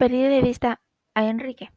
Perdí de vista a Enrique,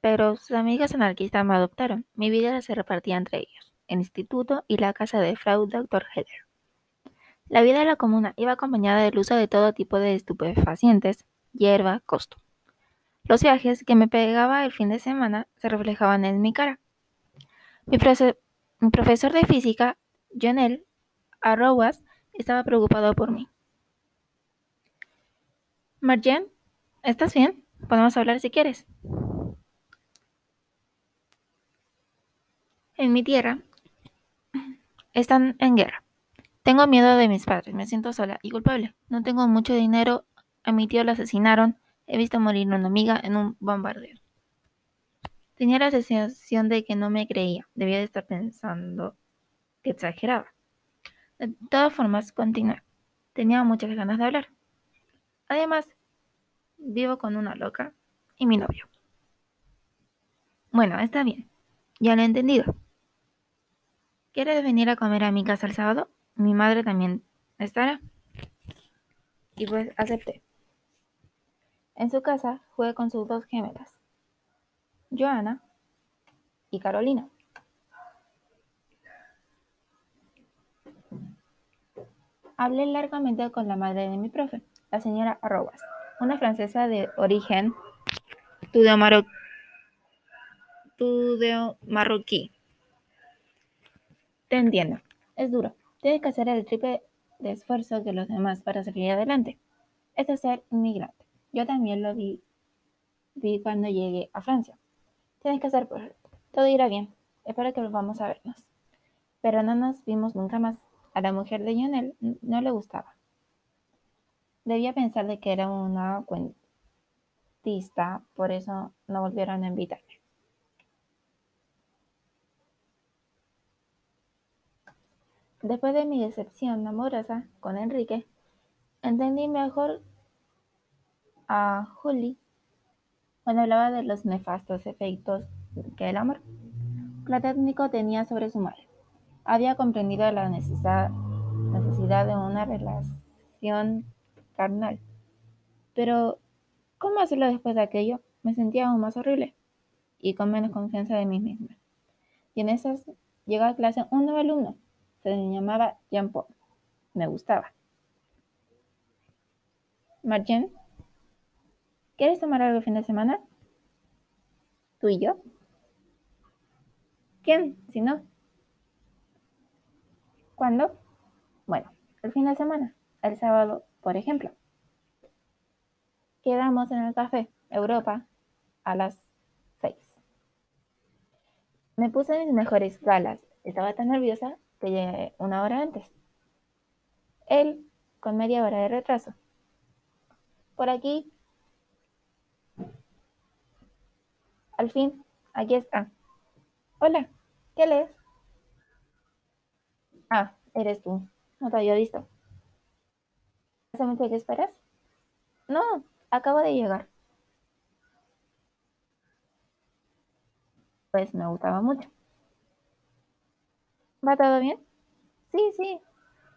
pero sus amigas anarquistas me adoptaron. Mi vida se repartía entre ellos, el instituto y la casa de Frau Dr. Heller. La vida de la comuna iba acompañada del uso de todo tipo de estupefacientes, hierba, costo. Los viajes que me pegaba el fin de semana se reflejaban en mi cara. Mi, profesor de física, Jonel Arrowas, estaba preocupado por mí. Marjen, ¿estás bien? Podemos hablar si quieres. En mi tierra están en guerra. Tengo miedo de mis padres, me siento sola y culpable. No tengo mucho dinero, a mi tío lo asesinaron, he visto morir una amiga en un bombardeo. Tenía la sensación de que no me creía, debía de estar pensando que exageraba. De todas formas, continué. Tenía muchas ganas de hablar. Además, vivo con una loca y mi novio. Bueno, está bien. Ya lo he entendido. ¿Quieres venir a comer a mi casa el sábado? Mi madre también estará. Y pues acepté. En su casa jugué con sus dos gemelas, Joana y Carolina. Hablé largamente con la madre de mi profe, la señora Arrobas, una francesa de origen tudeo-marroquí. Te entiendo, es duro. Tienes que hacer el triple de esfuerzo que los demás para salir adelante. Es ser inmigrante. Yo también lo vi, vi cuando llegué a Francia. Tienes que hacer por todo irá bien. Espero que volvamos a vernos. Pero no nos vimos nunca más. A la mujer de Lionel no le gustaba. Debía pensar de que era una cuentista, por eso no volvieron a invitarme. Después de mi decepción amorosa con Enrique, entendí mejor a Julie cuando hablaba de los nefastos efectos que el amor platónico tenía sobre su madre. Había comprendido la necesidad, necesidad de una relación carnal. Pero, ¿cómo hacerlo después de aquello? Me sentía aún más horrible y con menos confianza de mí misma. Y en esas llegó a clase un nuevo alumno se llamaba Jean Paul. Me gustaba. Marjen, ¿quieres tomar algo el fin de semana? ¿Tú y yo? ¿Quién? Si no. ¿Cuándo? Bueno, el fin de semana. El sábado, por ejemplo. Quedamos en el café Europa a las seis. Me puse mis mejores galas. Estaba tan nerviosa que llegué una hora antes. Él con media hora de retraso. Por aquí. Al fin, aquí está. Hola, ¿qué lees? Ah, eres tú. No te había visto. ¿Hace mucho que esperas? No, acabo de llegar. Pues me gustaba mucho. ¿Va todo bien? Sí, sí,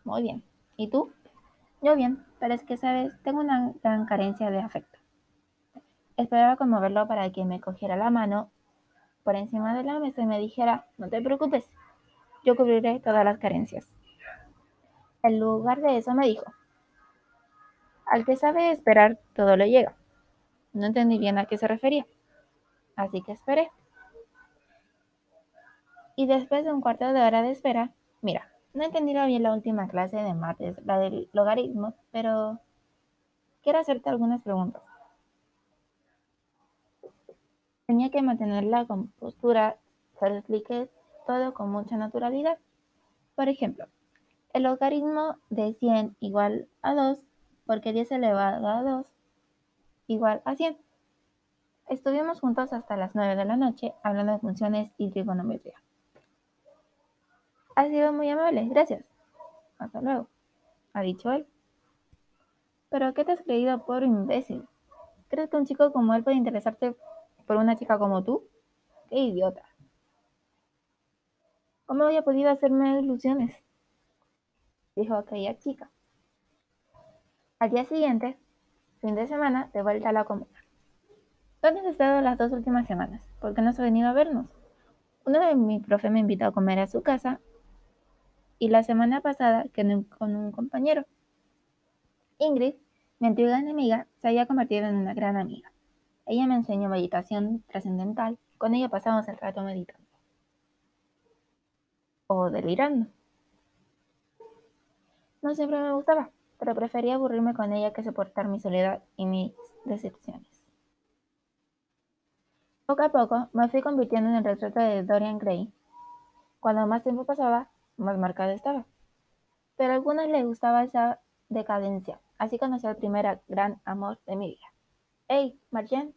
muy bien. ¿Y tú? Yo bien, pero es que, sabes, tengo una gran carencia de afecto. Esperaba conmoverlo para que me cogiera la mano por encima de la mesa y me dijera, no te preocupes, yo cubriré todas las carencias. En lugar de eso me dijo, al que sabe esperar, todo le llega. No entendí bien a qué se refería, así que esperé. Y después de un cuarto de hora de espera, mira, no entendí bien la última clase de mates, la del logaritmo, pero quiero hacerte algunas preguntas. Tenía que mantener la compostura, se lo expliqué todo con mucha naturalidad. Por ejemplo, el logaritmo de 100 igual a 2, porque 10 elevado a 2 igual a 100. Estuvimos juntos hasta las 9 de la noche hablando de funciones y trigonometría. Ha sido muy amable, gracias. Hasta luego, ha dicho él. ¿Pero qué te has creído, pobre imbécil? ¿Crees que un chico como él puede interesarte por una chica como tú? ¡Qué idiota! ¿Cómo había podido hacerme ilusiones? Dijo aquella chica. Al día siguiente, fin de semana de vuelta a la comuna. ¿Dónde has estado las dos últimas semanas? ¿Por qué no has venido a vernos? Uno de mis profes me invitó a comer a su casa y la semana pasada quedé con un compañero. Ingrid, mi antigua enemiga, se había convertido en una gran amiga. Ella me enseñó meditación trascendental. Con ella pasamos el rato meditando. O delirando. No siempre me gustaba, pero prefería aburrirme con ella que soportar mi soledad y mis decepciones. Poco a poco me fui convirtiendo en el retrato de Dorian Gray. Cuando más tiempo pasaba, más marcada estaba. Pero a algunos les gustaba esa decadencia, así conocí al primer gran amor de mi vida. Hey, Marjen.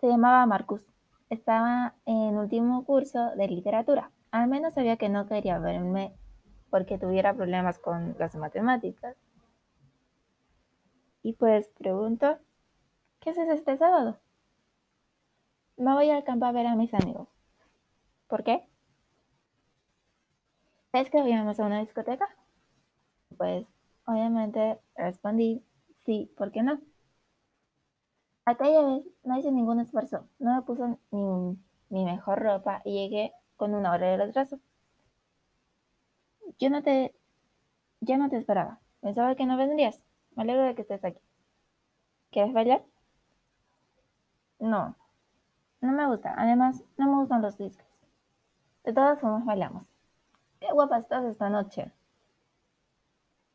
Se llamaba Marcus. Estaba en último curso de literatura. Al menos sabía que no quería verme porque tuviera problemas con las matemáticas. Y pues pregunto, ¿qué haces este sábado? Me voy al campo a ver a mis amigos. ¿Por qué? ¿Es que vayamos a una discoteca? Pues obviamente respondí, sí, ¿por qué no? Aquella vez no hice ningún esfuerzo, no me puse ni mi mejor ropa y llegué con una hora de retraso. Yo no te, ya no te esperaba. Pensaba que no vendrías. Me alegro de que estés aquí. ¿Quieres bailar? No, no me gusta. Además, no me gustan los discos. De todas formas, bailamos. Qué guapa estás esta noche.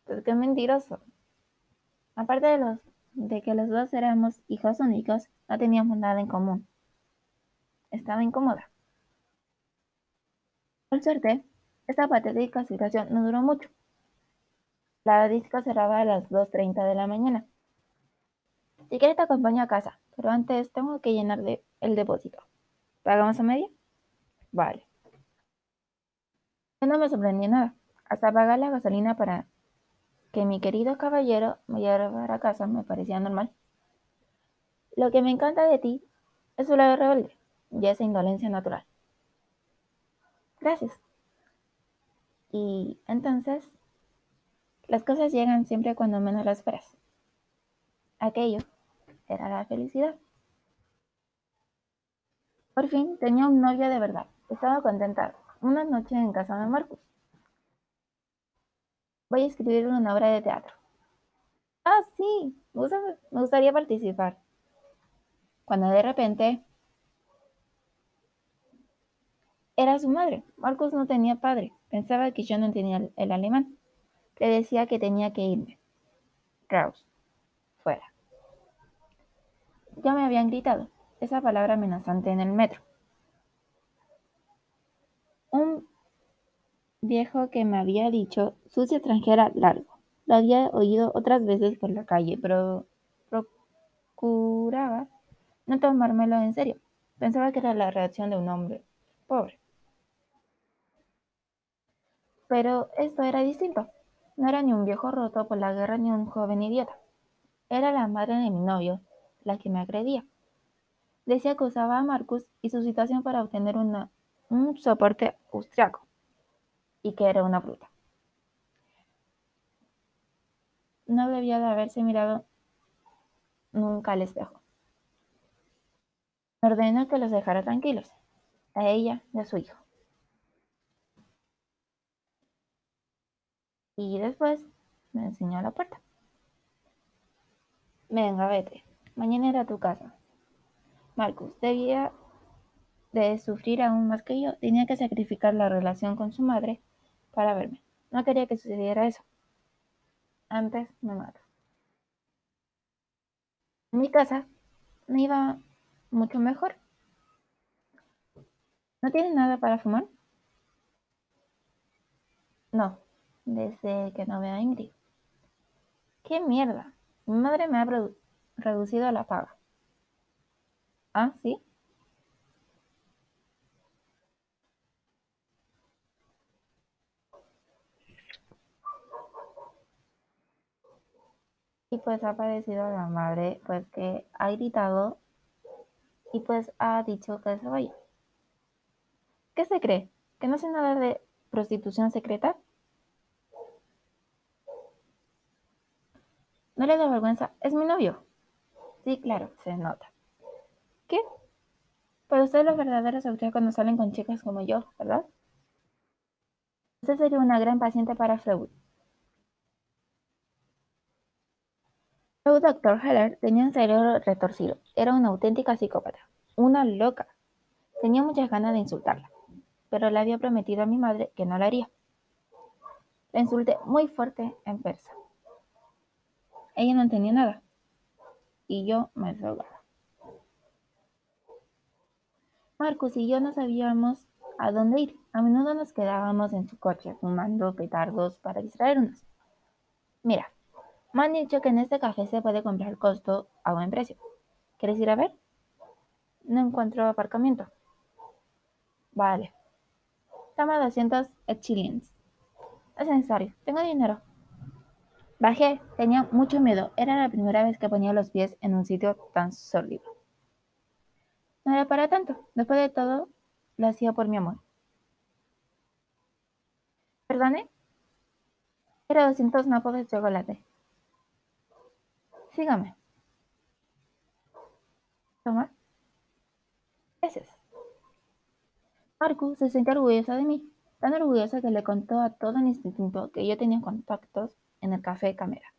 Pues qué mentiroso. Aparte de los de que los dos éramos hijos únicos, no teníamos nada en común. Estaba incómoda. Por suerte, esta patética situación no duró mucho. La disco cerraba a las 2.30 de la mañana. Si quieres te acompaño a casa, pero antes tengo que llenar el depósito. ¿Pagamos a media? Vale. Yo no me sorprendí nada. Hasta pagar la gasolina para que mi querido caballero me llevara a casa me parecía normal. Lo que me encanta de ti es su lado rebelde y esa indolencia natural. Gracias. Y entonces, las cosas llegan siempre cuando menos las esperas. Aquello era la felicidad. Por fin tenía un novio de verdad. Estaba contenta. Una noche en casa de Marcus voy a escribir una obra de teatro. Ah, sí, me, gustaría participar. Cuando de repente era su madre. Marcos no tenía padre. Pensaba que yo no entendía el, alemán. Le decía que tenía que irme. Raus, fuera. Ya me habían gritado esa palabra amenazante en el metro. Un viejo que me había dicho sucia extranjera largo. Lo había oído otras veces por la calle, pero procuraba no tomármelo en serio. Pensaba que era la reacción de un hombre pobre. Pero esto era distinto. No era ni un viejo roto por la guerra ni un joven idiota. Era la madre de mi novio la que me agredía. Decía que usaba a Marcus y su situación para obtener un soporte austriaco y que era una fruta. No debía de haberse mirado nunca al espejo. Me ordenó que los dejara tranquilos, a ella y a su hijo. Y después me enseñó la puerta. Venga, vete. Mañana era tu casa. Marcus debía de sufrir aún más que yo. Tenía que sacrificar la relación con su madre para verme. No quería que sucediera eso. Antes me mato. En mi casa me iba mucho mejor. ¿No tiene nada para fumar? No, desde que no veo a Ingrid. ¡Qué mierda! Mi madre me ha reducido la paga. ¿Ah, sí? y pues ha aparecido la madre pues que ha gritado y pues ha dicho que se vaya. ¿Qué se cree? ¿Que no sé nada de prostitución secreta? ¿No le da vergüenza? Es mi novio. Sí, claro, se nota. ¿Qué? Pero ustedes los verdaderos autores cuando salen con chicas como yo, ¿verdad? Usted sería una gran paciente para Freud. Freud Dr. Heller tenía un cerebro retorcido. Era una auténtica psicópata. Una loca. Tenía muchas ganas de insultarla, pero le había prometido a mi madre que no lo haría. La insulté muy fuerte en persa. Ella no entendía nada. Y yo me rogaba. Marcus y yo no sabíamos a dónde ir. A menudo nos quedábamos en su coche fumando petardos para distraernos. Mira, me han dicho que en este café se puede comprar costo a buen precio. ¿Quieres ir a ver? No encuentro aparcamiento. Vale. Toma 200 shillings. Es necesario. Tengo dinero. Bajé. Tenía mucho miedo. Era la primera vez que ponía los pies en un sitio tan sórdido. No era para tanto. Después de todo, lo hacía por mi amor. ¿Perdone? Era 200 napos de chocolate. Sígame. Toma. Gracias. Marcus se sentía orgullosa de mí, tan orgullosa que le contó a todo el instituto que yo tenía contactos en el café Camera.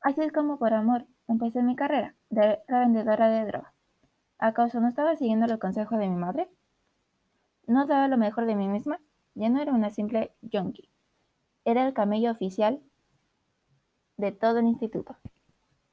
Así es como por amor empecé mi carrera de revendedora de droga. ¿Acaso no estaba siguiendo los consejos de mi madre? ¿No daba lo mejor de mí misma? Ya no era una simple junkie. Era el camello oficial de todo el instituto.